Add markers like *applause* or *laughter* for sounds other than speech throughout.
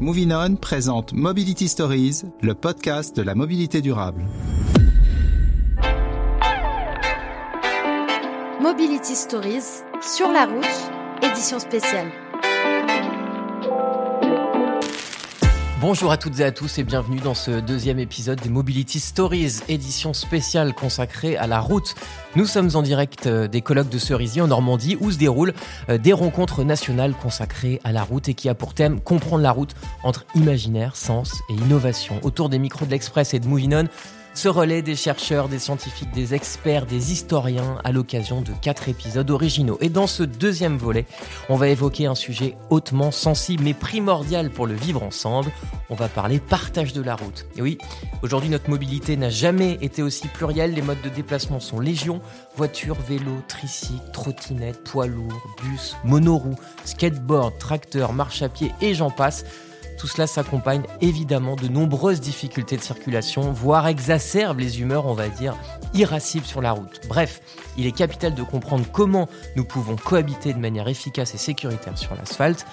Moving On présente Mobility Stories, le podcast de la mobilité durable. Mobility Stories, sur la route, édition spéciale. Bonjour à toutes et à tous et bienvenue dans ce deuxième épisode des Mobility Stories, édition spéciale consacrée à la route. Nous sommes en direct euh, des colloques de Cerisy en Normandie où se déroulent euh, des rencontres nationales consacrées à la route et qui a pour thème comprendre la route entre imaginaire, sens et innovation. Autour des micros de l'Express et de Movinon, ce relais des chercheurs, des scientifiques, des experts, des historiens à l'occasion de quatre épisodes originaux. Et dans ce deuxième volet, on va évoquer un sujet hautement sensible mais primordial pour le vivre ensemble. On va parler partage de la route. Et oui, aujourd'hui notre mobilité n'a jamais été aussi plurielle. Les modes de déplacement sont légion. Voiture, vélo, tricycle, trottinette, poids lourd, bus, monoroue, skateboard, tracteur, marche à pied et j'en passe. Tout cela s'accompagne évidemment de nombreuses difficultés de circulation, voire exacerbe les humeurs, on va dire, irascibles sur la route. Bref, il est capital de comprendre comment nous pouvons cohabiter de manière efficace et sécuritaire sur l'asphalte.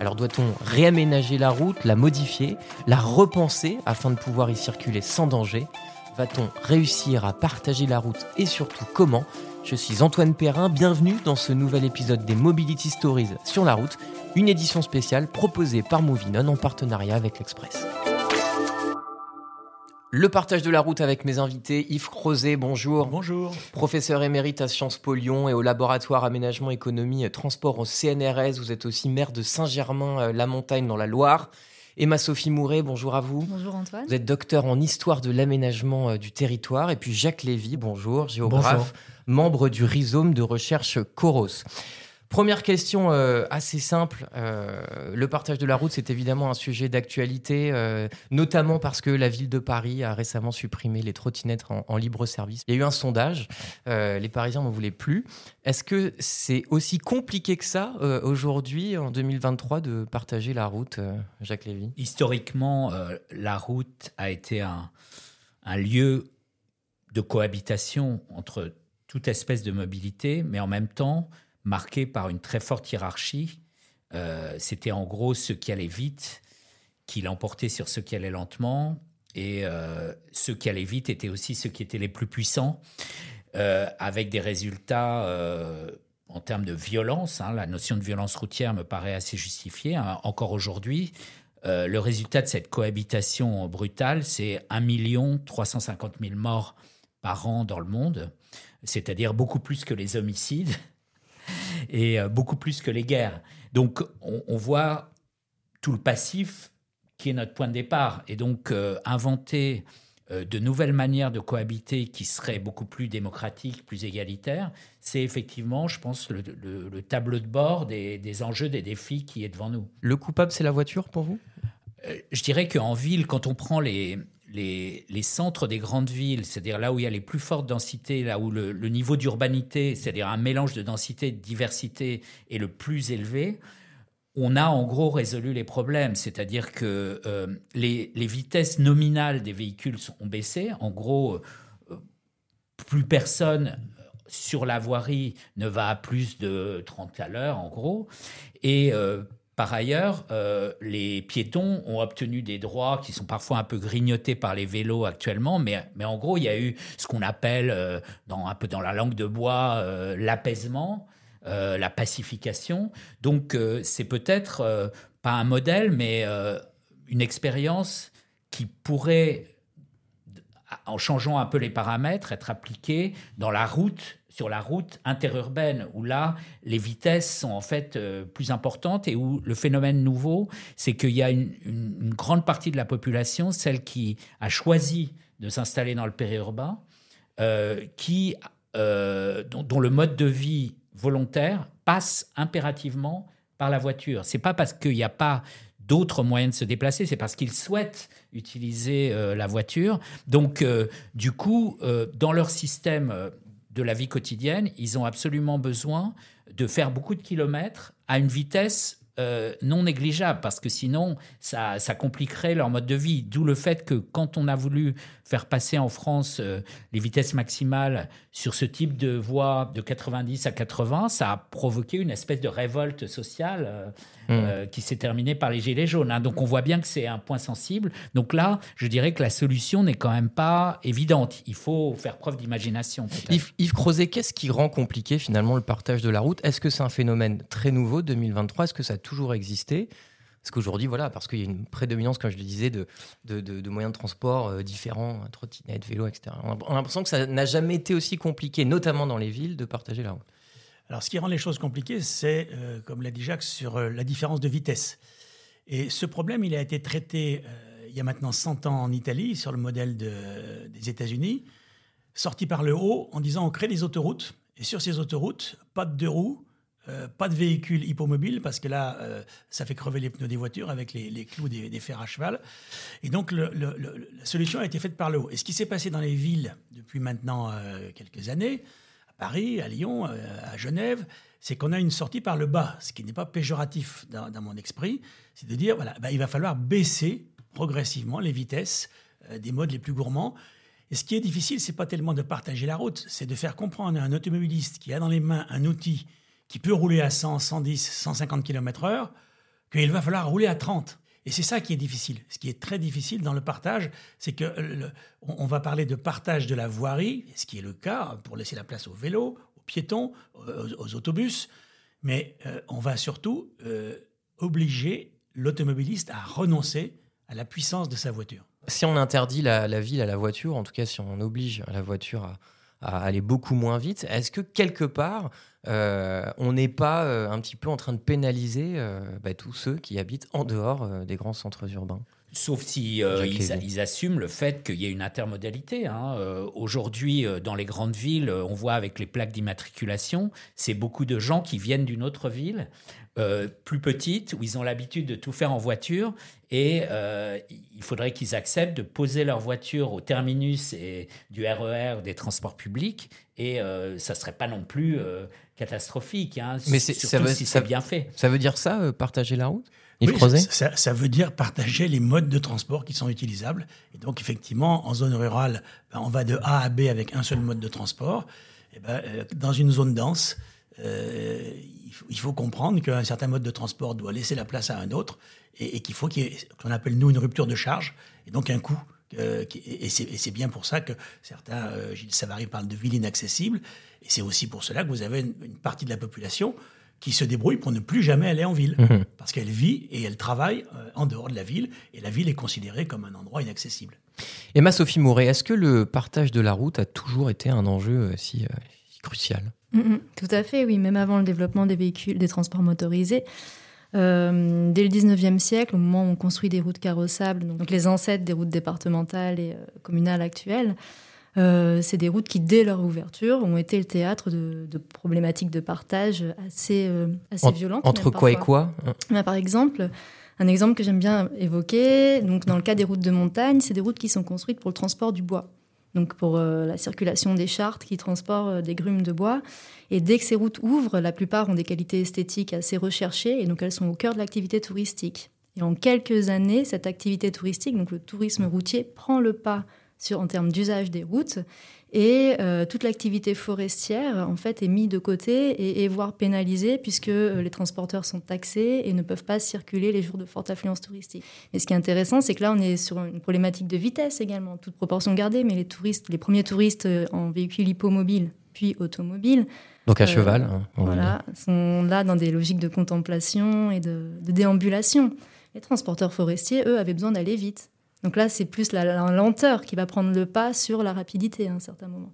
Alors doit-on réaménager la route, la modifier, la repenser afin de pouvoir y circuler sans danger? Va-t-on réussir à partager la route et surtout comment? Je suis Antoine Perrin, bienvenue dans ce nouvel épisode des Mobility Stories sur la route une édition spéciale proposée par Movinon en partenariat avec l'Express. Le partage de la route avec mes invités, Yves Crozet, bonjour. Bonjour. Professeur émérite à Sciences Po Lyon et au laboratoire aménagement économie transport au CNRS. Vous êtes aussi maire de Saint-Germain-la-Montagne dans la Loire. Emma Sophie Mouret, bonjour à vous. Bonjour Antoine. Vous êtes docteur en histoire de l'aménagement euh, du territoire. Et puis Jacques Lévy, bonjour, géographe, membre du rhizome de recherche Coros. Première question euh, assez simple. Euh, le partage de la route, c'est évidemment un sujet d'actualité, euh, notamment parce que la ville de Paris a récemment supprimé les trottinettes en, libre service. Il y a eu un sondage, les Parisiens n'en voulaient plus. Est-ce que c'est aussi compliqué que ça aujourd'hui, en 2023, de partager la route, Jacques Lévy? Historiquement, la route a été un, un lieu de cohabitation entre toute espèce de mobilité, mais en même temps, marqué par une très forte hiérarchie. Euh, c'était en gros ceux qui allaient vite qui l'emportaient sur ceux qui allaient lentement. Et euh, ceux qui allaient vite étaient aussi ceux qui étaient les plus puissants, euh, avec des résultats en termes de violence. Hein. la notion de violence routière me paraît assez justifiée. Hein. Encore aujourd'hui, le résultat de cette cohabitation brutale, c'est 1 350 000 morts par an dans le monde, c'est-à-dire beaucoup plus que les homicides *laughs* et euh, beaucoup plus que les guerres. Donc on, voit tout le passif qui est notre point de départ. Et donc euh, inventer euh, de nouvelles manières de cohabiter qui seraient beaucoup plus démocratiques, plus égalitaires, c'est effectivement, je pense, le, tableau de bord des, des, enjeux, des défis qui est devant nous. Le coupable, c'est la voiture pour vous? Je dirais qu'en ville, quand on prend les, les, centres des grandes villes, c'est-à-dire là où il y a les plus fortes densités, là où le, niveau d'urbanité, c'est-à-dire un mélange de densité et de diversité est le plus élevé, on a en gros résolu les problèmes. C'est-à-dire que euh, les, vitesses nominales des véhicules ont baissé. En gros, euh, plus personne sur la voirie ne va à plus de 30 à l'heure, en gros. Et euh, par ailleurs, euh, les piétons ont obtenu des droits qui sont parfois un peu grignotés par les vélos actuellement, mais, en gros, il y a eu ce qu'on appelle, euh, dans, un peu dans la langue de bois, euh, l'apaisement, la pacification. Donc, c'est peut-être pas un modèle, mais une expérience qui pourrait, en changeant un peu les paramètres, être appliquée dans la route sur la route interurbaine, où là, les vitesses sont en fait euh, plus importantes et où le phénomène nouveau, c'est qu'il y a une, grande partie de la population, celle qui a choisi de s'installer dans le périurbain, euh, qui, euh, dont, le mode de vie volontaire passe impérativement par la voiture. C'est pas parce qu'il n'y a pas d'autres moyens de se déplacer, c'est parce qu'ils souhaitent utiliser la voiture. Donc, du coup, dans leur système de la vie quotidienne, ils ont absolument besoin de faire beaucoup de kilomètres à une vitesse euh, non négligeable parce que sinon ça, ça, compliquerait leur mode de vie. D'où le fait que quand on a voulu faire passer en France euh, les vitesses maximales sur ce type de voie de 90 à 80, ça a provoqué une espèce de révolte sociale euh, mmh. qui s'est terminée par les gilets jaunes. Hein. Donc on voit bien que c'est un point sensible. Donc là, je dirais que la solution n'est quand même pas évidente. Il faut faire preuve d'imagination. Yves, Yves Crozet, qu'est-ce qui rend compliqué finalement le partage de la route? Est-ce que c'est un phénomène très nouveau 2023 Est-ce que ça toujours existé. Parce qu'aujourd'hui, voilà, parce qu'il y a une prédominance, comme je le disais, de, moyens de transport euh, différents, trottinettes, vélos, etc. On a, l'impression que ça n'a jamais été aussi compliqué, notamment dans les villes, de partager la route. Alors, ce qui rend les choses compliquées, c'est, euh, comme l'a dit Jacques, sur euh, la différence de vitesse. Et ce problème, il a été traité il y a maintenant 100 ans en Italie, sur le modèle de, des États-Unis, sorti par le haut en disant on crée des autoroutes, et sur ces autoroutes, pas de deux roues, euh, pas de véhicule hippomobile parce que là, euh, ça fait crever les pneus des voitures avec les, clous des, fers à cheval. Et donc, la solution a été faite par le haut. Et ce qui s'est passé dans les villes depuis maintenant euh, quelques années, à Paris, à Lyon, à Genève, c'est qu'on a une sortie par le bas, ce qui n'est pas péjoratif dans, mon esprit. C'est de dire, voilà, bah, il va falloir baisser progressivement les vitesses des modes les plus gourmands. Et ce qui est difficile, c'est pas tellement de partager la route, c'est de faire comprendre à un automobiliste qui a dans les mains un outil qui peut rouler à 100, 110, 150 km/h, qu'il va falloir rouler à 30. Et c'est ça qui est difficile. Ce qui est très difficile dans le partage, c'est que on va parler de partage de la voirie, ce qui est le cas pour laisser la place aux vélos, aux piétons, aux, autobus, mais euh, on va surtout euh, obliger l'automobiliste à renoncer à la puissance de sa voiture. Si on interdit la, ville à la voiture, en tout cas si on oblige la voiture à, à aller beaucoup moins vite. Est-ce que quelque part, euh, on n'est pas euh, un petit peu en train de pénaliser euh, bah, tous ceux qui habitent en dehors des grands centres urbains? Sauf si ils, assument le fait qu'il y ait une intermodalité. Hein. Aujourd'hui, dans les grandes villes, on voit avec les plaques d'immatriculation, c'est beaucoup de gens qui viennent d'une autre ville. Euh, plus petites, où ils ont l'habitude de tout faire en voiture, et euh, il faudrait qu'ils acceptent de poser leur voiture au terminus et du RER e des transports publics, et euh, ça serait pas non plus catastrophique, hein, Mais ça veut, si c'est bien fait. Ça veut dire ça, partager la route? Oui, ça, ça, veut dire partager les modes de transport qui sont utilisables. Et donc, effectivement, en zone rurale, ben, on va de A à B avec un seul mode de transport. Et ben, dans une zone dense, euh, il faut comprendre qu'un certain mode de transport doit laisser la place à un autre et, qu'il faut qu'il y ait ce qu'on appelle nous une rupture de charge et donc un coût. Euh, et c'est bien pour ça que certains, euh, Gilles Savary parle de ville inaccessible et c'est aussi pour cela que vous avez une, partie de la population qui se débrouille pour ne plus jamais aller en ville mmh. parce qu'elle vit et elle travaille en dehors de la ville et la ville est considérée comme un endroit inaccessible. Emma Sophie Mouret, est-ce que le partage de la route a toujours été un enjeu si crucial? Mm, mm. tout à fait, oui. Même avant le développement des véhicules, des transports motorisés. Euh, dès le 19e siècle, au moment où on construit des routes carrossables, donc les ancêtres des routes départementales et euh, communales actuelles, euh, c'est des routes qui, dès leur ouverture, ont été le théâtre de, problématiques de partage assez, assez violentes. Entre quoi et quoi bah, Par exemple, un exemple que j'aime bien évoquer, donc dans le cas des routes de montagne, c'est des routes qui sont construites pour le transport du bois donc pour euh, la circulation des chartes qui transportent euh, des grumes de bois. Et dès que ces routes ouvrent, la plupart ont des qualités esthétiques assez recherchées et donc elles sont au cœur de l'activité touristique. Et en quelques années, cette activité touristique, donc le tourisme routier, prend le pas sur, en termes d'usage des routes et euh, toute l'activité forestière, en fait, est mise de côté et, voire pénalisée puisque euh, les transporteurs sont taxés et ne peuvent pas circuler les jours de forte affluence touristique. Mais ce qui est intéressant, c'est que là, on est sur une problématique de vitesse également, toute proportion gardée. Mais les touristes, les premiers touristes euh, en véhicule hippomobile puis automobile, donc à cheval. Hein, voilà, sont là dans des logiques de contemplation et de, de déambulation. Les transporteurs forestiers, eux, avaient besoin d'aller vite. Donc là, c'est plus la, lenteur qui va prendre le pas sur la rapidité à un certain moment.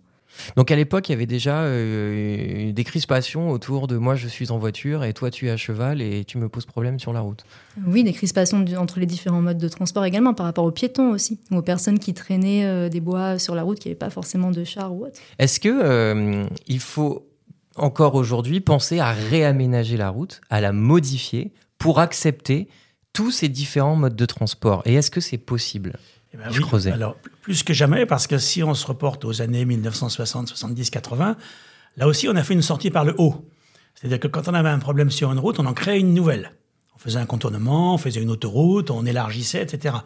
Donc à l'époque, il y avait déjà euh, des crispations autour de moi, je suis en voiture et toi, tu es à cheval et tu me poses problème sur la route. Oui, des crispations entre les différents modes de transport également, par rapport aux piétons aussi, ou aux personnes qui traînaient euh, des bois sur la route, qui n'avaient pas forcément de char ou autre. Est-ce que euh, il faut encore aujourd'hui penser à réaménager la route, à la modifier pour accepter tous ces différents modes de transport Et est-ce que c'est possible eh ben oui, alors plus que jamais, parce que si on se reporte aux années 1960, 70, 80, là aussi on a fait une sortie par le haut. C'est-à-dire que quand on avait un problème sur une route, on en crée une nouvelle. On faisait un contournement, on faisait une autoroute, on élargissait, etc.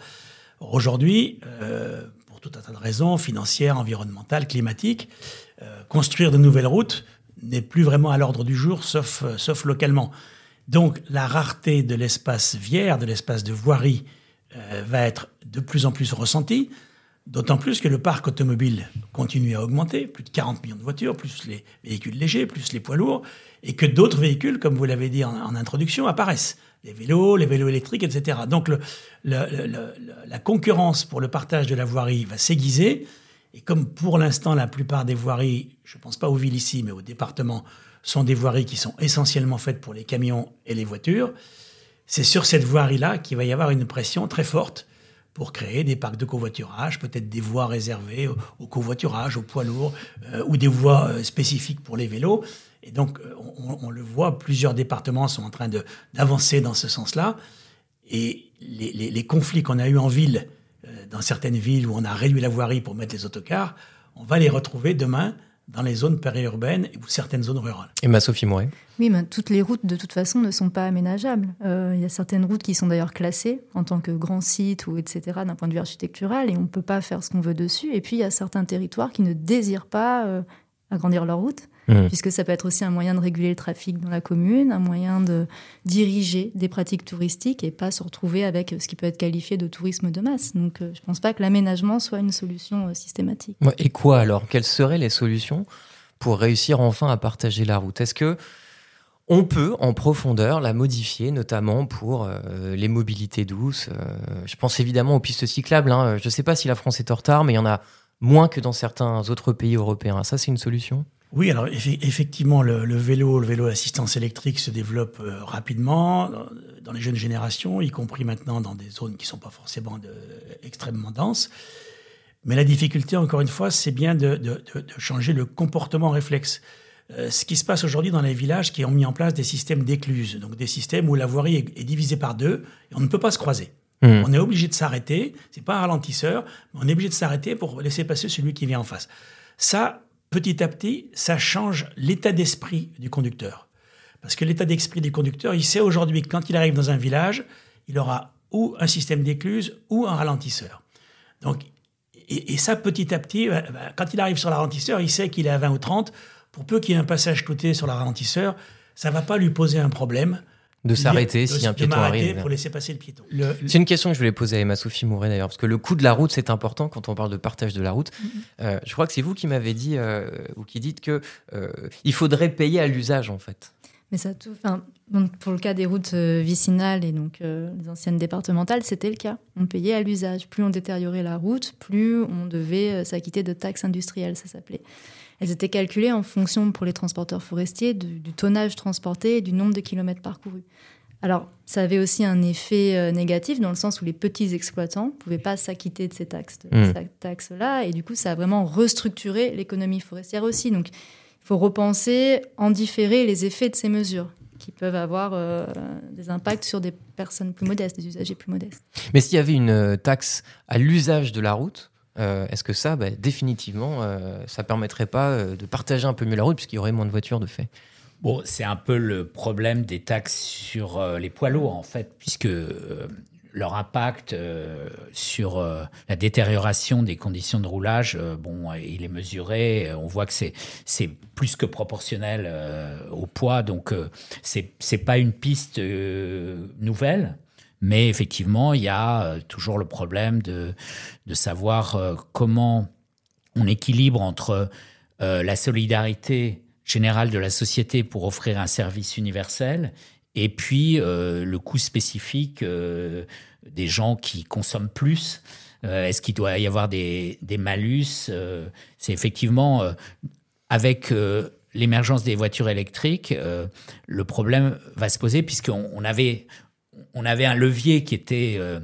Aujourd'hui, pour tout un tas de raisons financières, environnementales, climatiques, construire de nouvelles routes n'est plus vraiment à l'ordre du jour, sauf, sauf localement. Donc la rareté de l'espace vière, de l'espace de voirie, euh, va être de plus en plus ressentie, d'autant plus que le parc automobile continue à augmenter, plus de 40 millions de voitures, plus les véhicules légers, plus les poids lourds, et que d'autres véhicules, comme vous l'avez dit en, introduction, apparaissent. Les vélos, les vélos électriques, etc. Donc la concurrence pour le partage de la voirie va s'aiguiser, et comme pour l'instant la plupart des voiries, je ne pense pas aux villes ici, mais aux départements, sont des voiries qui sont essentiellement faites pour les camions et les voitures. C'est sur cette voirie-là qu'il va y avoir une pression très forte pour créer des parcs de covoiturage, peut-être des voies réservées au, covoiturage, aux poids lourds, euh, ou des voies euh, spécifiques pour les vélos. Et donc, on, le voit, plusieurs départements sont en train d'avancer dans ce sens-là. Et les, les conflits qu'on a eus en ville, dans certaines villes où on a réduit la voirie pour mettre les autocars, on va les retrouver demain dans les zones périurbaines ou certaines zones rurales. Et ma Sophie Moret Oui, mais toutes les routes, de toute façon, ne sont pas aménageables. Euh, il y a certaines routes qui sont d'ailleurs classées en tant que grand site ou etc. d'un point de vue architectural et on ne peut pas faire ce qu'on veut dessus. Et puis, il y a certains territoires qui ne désirent pas euh, agrandir leur route Mmh. puisque ça peut être aussi un moyen de réguler le trafic dans la commune, un moyen de diriger des pratiques touristiques et pas se retrouver avec ce qui peut être qualifié de tourisme de masse. Donc euh, je ne pense pas que l'aménagement soit une solution euh, systématique. Et quoi alors? Quelles seraient les solutions pour réussir enfin à partager la route? Est-ce que on peut en profondeur la modifier, notamment pour euh, les mobilités douces? je pense évidemment aux pistes cyclables. Hein. Je ne sais pas si la France est en retard, mais il y en a moins que dans certains autres pays européens. Ça, c'est une solution? Oui, alors effectivement, le, vélo, le vélo assistance électrique se développe euh, rapidement dans, les jeunes générations, y compris maintenant dans des zones qui ne sont pas forcément extrêmement denses. Mais la difficulté, encore une fois, c'est bien de, changer le comportement réflexe. Euh, ce qui se passe aujourd'hui dans les villages qui ont mis en place des systèmes d'écluses, donc des systèmes où la voirie est, divisée par deux et on ne peut pas se croiser. Mmh. On est obligé de s'arrêter, c'est pas un ralentisseur, mais on est obligé de s'arrêter pour laisser passer celui qui vient en face. Ça, petit à petit, ça change l'état d'esprit du conducteur. Parce que l'état d'esprit du conducteur, il sait aujourd'hui que quand il arrive dans un village, il aura ou un système d'écluse ou un ralentisseur. Donc, et, ça, petit à petit, bah, bah, quand il arrive sur le ralentisseur, il sait qu'il est à 20 ou 30. Pour peu qu'il y ait un passage côté sur le ralentisseur, ça va pas lui poser un problème de s'arrêter si un piéton arrive. pour laisser passer le piéton. C'est une question que je voulais poser à Emma Sophie Mouret d'ailleurs, parce que le coût de la route c'est important quand on parle de partage de la route. Mm-hmm. Euh, je crois que c'est vous qui m'avez dit euh, ou qui dites que euh, il faudrait payer à l'usage en fait. Mais ça tout, pour le cas des routes vicinales et donc les anciennes départementales, c'était le cas. On payait à l'usage. Plus on détériorait la route, plus on devait s'acquitter de taxes industrielles, ça s'appelait. Elles étaient calculées en fonction, pour les transporteurs forestiers, du, tonnage transporté et du nombre de kilomètres parcourus. Alors, ça avait aussi un effet euh, négatif dans le sens où les petits exploitants ne pouvaient pas s'acquitter de ces hmm. taxes-là. et du coup, ça a vraiment restructuré l'économie forestière aussi. Donc, il faut repenser, en différer les effets de ces mesures qui peuvent avoir euh, des impacts sur des personnes plus modestes, des usagers plus modestes. Mais s'il y avait une euh, taxe à l'usage de la route, euh, est-ce que ça, bah, définitivement, euh, ça permettrait pas euh, de partager un peu mieux la route puisqu'il y aurait moins de voitures de fait? Bon, c'est un peu le problème des taxes sur les poids lourds en fait, puisque leur impact sur la détérioration des conditions de roulage, bon, il est mesuré. On voit que c'est plus que proportionnel au poids, donc c'est pas une piste nouvelle. Mais effectivement, il y a euh, toujours le problème de, de savoir euh, comment on équilibre entre euh, la solidarité générale de la société pour offrir un service universel et puis le coût spécifique des gens qui consomment plus. Est-ce qu'il doit y avoir des, des malus C'est effectivement avec l'émergence des voitures électriques, le problème va se poser puisqu'on on avait, on avait un levier qui était euh,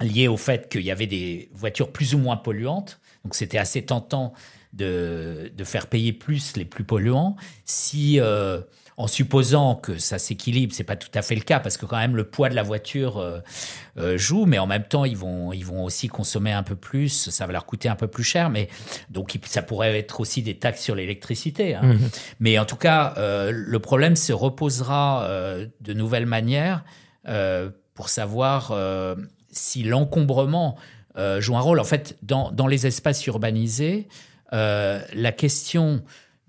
lié au fait qu'il y avait des voitures plus ou moins polluantes. Donc c'était assez tentant de, faire payer plus les plus polluants. Si, euh, en supposant que ça s'équilibre, c'est pas tout à fait le cas parce que quand même le poids de la voiture euh, joue, mais en même temps ils vont ils vont aussi consommer un peu plus, ça va leur coûter un peu plus cher, mais donc ça pourrait être aussi des taxes sur l'électricité. Hein. Mmh. Mais en tout cas, le problème se reposera de nouvelles manières pour savoir euh, si l'encombrement euh, joue un rôle. En fait, dans, dans les espaces urbanisés, euh, la question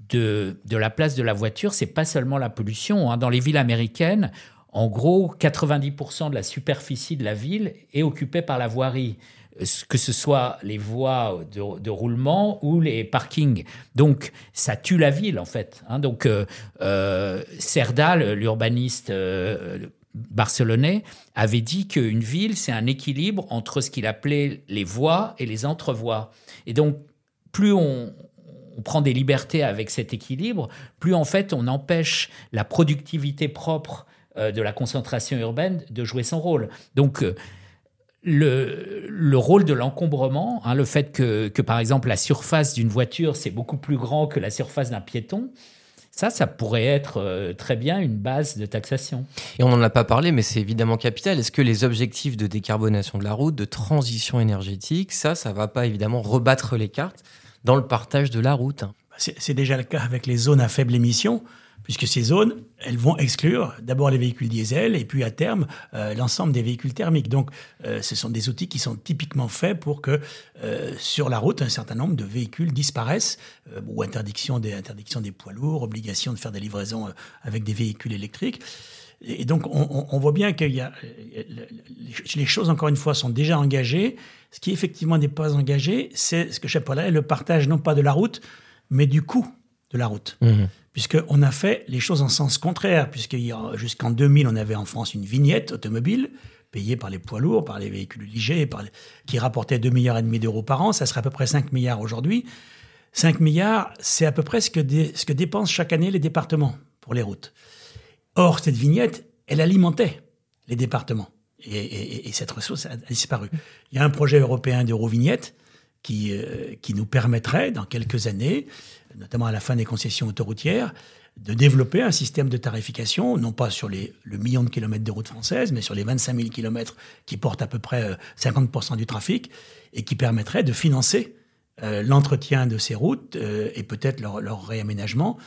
de, de la place de la voiture, c'est pas seulement la pollution. hein. Dans les villes américaines, en gros, 90% de la superficie de la ville est occupée par la voirie, euh, que ce soit les voies de, de roulement ou les parkings. Donc, ça tue la ville, en fait. hein. Donc, euh, euh, l'urbaniste euh, barcelonais, avait dit qu'une ville, c'est un équilibre entre ce qu'il appelait les voies et les entrevoies. Et donc, plus on, prend des libertés avec cet équilibre, plus en fait on empêche la productivité propre euh, de la concentration urbaine de jouer son rôle. Donc euh, le, le rôle de l'encombrement, hein, le fait que, que par exemple la surface d'une voiture c'est beaucoup plus grand que la surface d'un piéton, ça, ça pourrait être euh, très bien une base de taxation. Et on n'en a pas parlé, mais c'est évidemment capital. Est-ce que les objectifs de décarbonation de la route, de transition énergétique, ça, ça va pas évidemment rebattre les cartes dans le partage de la route? C'est c'est déjà le cas avec les zones à faible émission, puisque ces zones, elles vont exclure d'abord les véhicules diesel et puis à terme euh, l'ensemble des véhicules thermiques. Donc euh, ce sont des outils qui sont typiquement faits pour que euh, sur la route un certain nombre de véhicules disparaissent, euh, ou interdiction des, interdiction des poids lourds, obligation de faire des livraisons euh, avec des véhicules électriques. Et donc, on, on- voit bien les- les choses, encore une fois, sont déjà engagées. Ce qui effectivement n'est pas engagé, c'est ce que j'appellerais le partage non pas de la route, mais du coût de la route. Puisqu'on a fait les choses en sens contraire, puisque jusqu'en 2000, on avait en France une vignette automobile payée par les poids lourds, par les véhicules légers, par les- qui rapportait 2,5 milliards et demi d'euros par an. Ça serait à peu près 5 milliards aujourd'hui. 5 milliards, c'est à peu près ce que, dé- ce que dépensent chaque année les départements pour les routes. Or, cette vignette, elle alimentait les départements. Et, et- et cette ressource a, a disparu. Il y a un projet européen d'Eurovignette qui, euh, qui nous permettrait, dans quelques années, notamment à la fin des concessions autoroutières, de développer un système de tarification, non pas sur les, le million de kilomètres de routes françaises, mais sur les 25 000 kilomètres qui portent à peu près euh, 50% du trafic, et qui permettrait de financer euh, l'entretien de ces routes euh, et peut-être leur, leur réaménagement.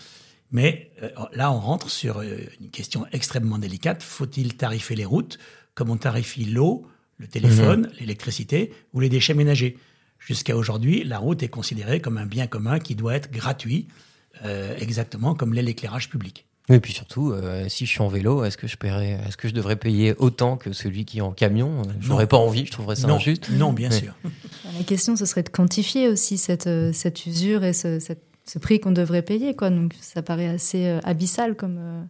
Mais euh, là, on rentre sur euh, une question extrêmement délicate. Faut-il tarifier les routes comme on tarifie l'eau, le téléphone, l'électricité ou les déchets ménagers? Jusqu'à aujourd'hui, la route est considérée comme un bien commun qui doit être gratuit, euh, exactement comme l'est l'éclairage public. Oui, et puis surtout, euh, si je suis en vélo, est-ce que je paierais, est-ce que je devrais payer autant que celui qui est en camion? J'aurais pas envie, je trouverais ça non, injuste. non, bien Oui. sûr. *laughs* La question, ce serait de quantifier aussi cette, euh, cette usure et ce, cette- ce prix qu'on devrait payer. Quoi. Donc, ça paraît assez abyssal comme, euh,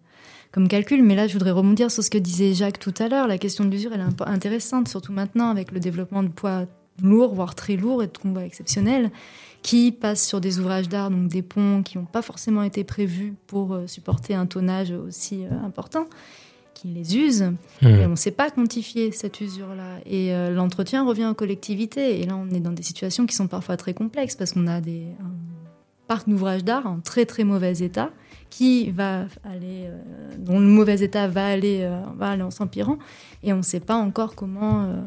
comme calcul. Mais là, je voudrais rebondir sur ce que disait Jacques tout à l'heure. La question de l'usure, elle est un peu intéressante, surtout maintenant avec le développement de poids lourds, voire très lourds et de convois exceptionnels qui passent sur des ouvrages d'art, donc des ponts qui n'ont pas forcément été prévus pour euh, supporter un tonnage aussi euh, important, qui les usent. Mmh. Et on ne sait pas quantifier cette usure-là. Et euh, l'entretien revient aux collectivités. Et là, on est dans des situations qui sont parfois très complexes parce qu'on a des, un parc d'ouvrages d'art en très très mauvais état qui va aller, euh, dont le mauvais état va aller, euh, va aller en s'empirant. Et on ne sait pas encore comment euh,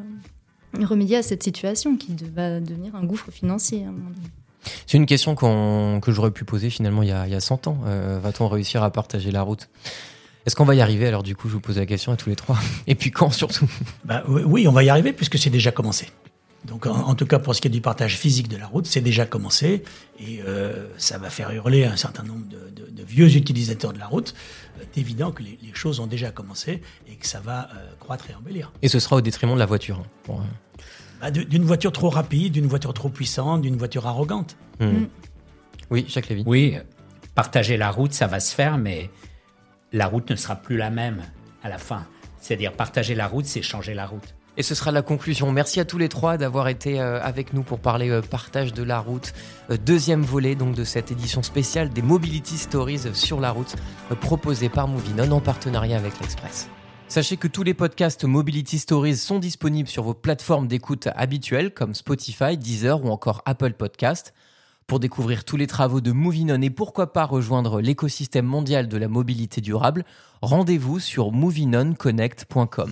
remédier à cette situation qui de- va devenir un gouffre financier. à un moment donné. C'est une question que j'aurais pu poser finalement il y a, il y a 100 ans. Euh, Va-t-on réussir à partager la route? Est-ce qu'on va y arriver? Alors du coup, je vous pose la question à tous les trois. *laughs* Et puis quand surtout? Bah, oui, on va y arriver puisque c'est déjà commencé. Donc, en, en tout cas, pour ce qui est du partage physique de la route, c'est déjà commencé et euh, ça va faire hurler un certain nombre de, de- de vieux utilisateurs de la route. Euh, C'est évident que les, les choses ont déjà commencé et que ça va euh, croître et embellir. Et ce sera au détriment de la voiture. hein. Bah, d'une voiture trop rapide, d'une voiture trop puissante, d'une voiture arrogante. hmm. Oui, Jacques Lévy. Oui, partager la route, ça va se faire, mais la route ne sera plus la même à la fin. C'est-à-dire partager la route, c'est changer la route. Et ce sera la conclusion. Merci à tous les trois d'avoir été euh, avec nous pour parler euh, partage de la route. Euh, deuxième volet donc de cette édition spéciale des Mobility Stories sur la route proposée par Movinon en partenariat avec l'Express. Sachez que tous les podcasts Mobility Stories sont disponibles sur vos plateformes d'écoute habituelles comme Spotify, Deezer ou encore Apple Podcast. Pour découvrir tous les travaux de Movinon et pourquoi pas rejoindre l'écosystème mondial de la mobilité durable, rendez-vous sur movinonconnect.com.